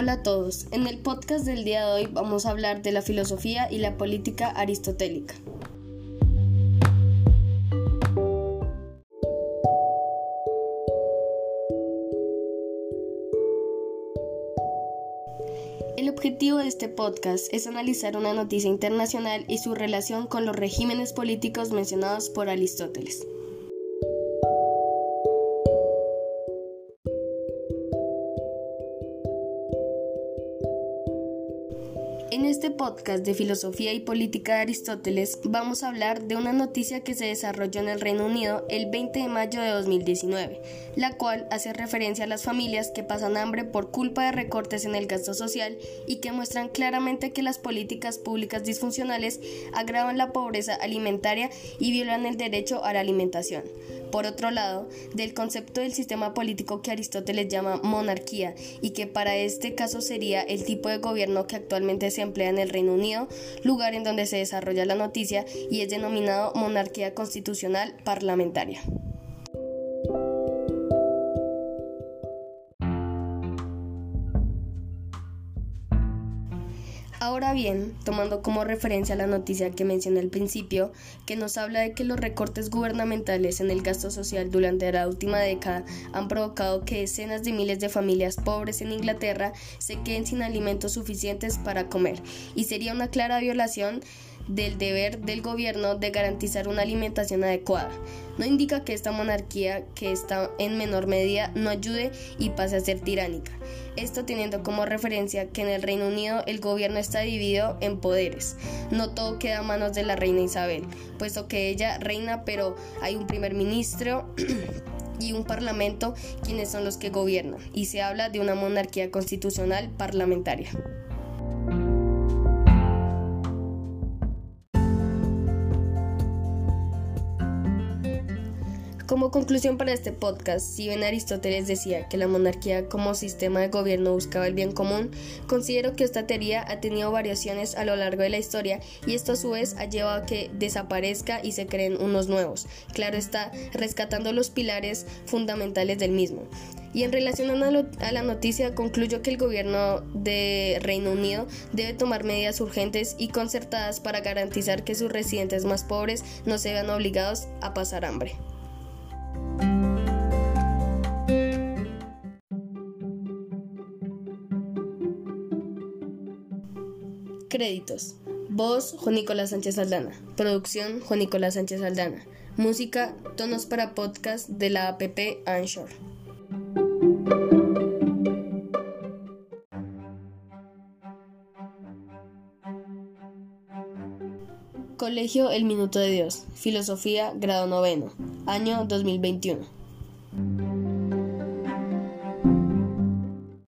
Hola a todos, en el podcast del día de hoy vamos a hablar de la filosofía y la política aristotélica. El objetivo de este podcast es analizar una noticia internacional y su relación con los regímenes políticos mencionados por Aristóteles. En este podcast de filosofía y política de Aristóteles vamos a hablar de una noticia que se desarrolló en el Reino Unido el 20 de mayo de 2019, la cual hace referencia a las familias que pasan hambre por culpa de recortes en el gasto social y que muestran claramente que las políticas públicas disfuncionales agravan la pobreza alimentaria y violan el derecho a la alimentación. Por otro lado, del concepto del sistema político que Aristóteles llama monarquía y que para este caso sería el tipo de gobierno que actualmente se emplea en el Reino Unido, lugar en donde se desarrolla la noticia y es denominado monarquía constitucional parlamentaria. Ahora bien, tomando como referencia la noticia que mencioné al principio, que nos habla de que los recortes gubernamentales en el gasto social durante la última década han provocado que decenas de miles de familias pobres en Inglaterra se queden sin alimentos suficientes para comer, y sería una clara violación del deber del gobierno de garantizar una alimentación adecuada. No indica que esta monarquía, que está en menor medida, no ayude y pase a ser tiránica. Esto teniendo como referencia que en el Reino Unido el gobierno está dividido en poderes. No todo queda a manos de la reina Isabel, puesto que ella reina, pero hay un primer ministro. y un parlamento quienes son los que gobiernan, y se habla de una monarquía constitucional parlamentaria. Como conclusión para este podcast, si bien Aristóteles decía que la monarquía como sistema de gobierno buscaba el bien común, considero que esta teoría ha tenido variaciones a lo largo de la historia y esto a su vez ha llevado a que desaparezca y se creen unos nuevos. Claro está, rescatando los pilares fundamentales del mismo. Y en relación a la noticia, concluyo que el gobierno de Reino Unido debe tomar medidas urgentes y concertadas para garantizar que sus residentes más pobres no se vean obligados a pasar hambre. Créditos. Voz Juan Nicolás Sánchez Aldana. Producción Juan Nicolás Sánchez Aldana. Música Tonos para Podcast de la app Anchor. Colegio El Minuto de Dios. Filosofía, grado noveno. Año 2021.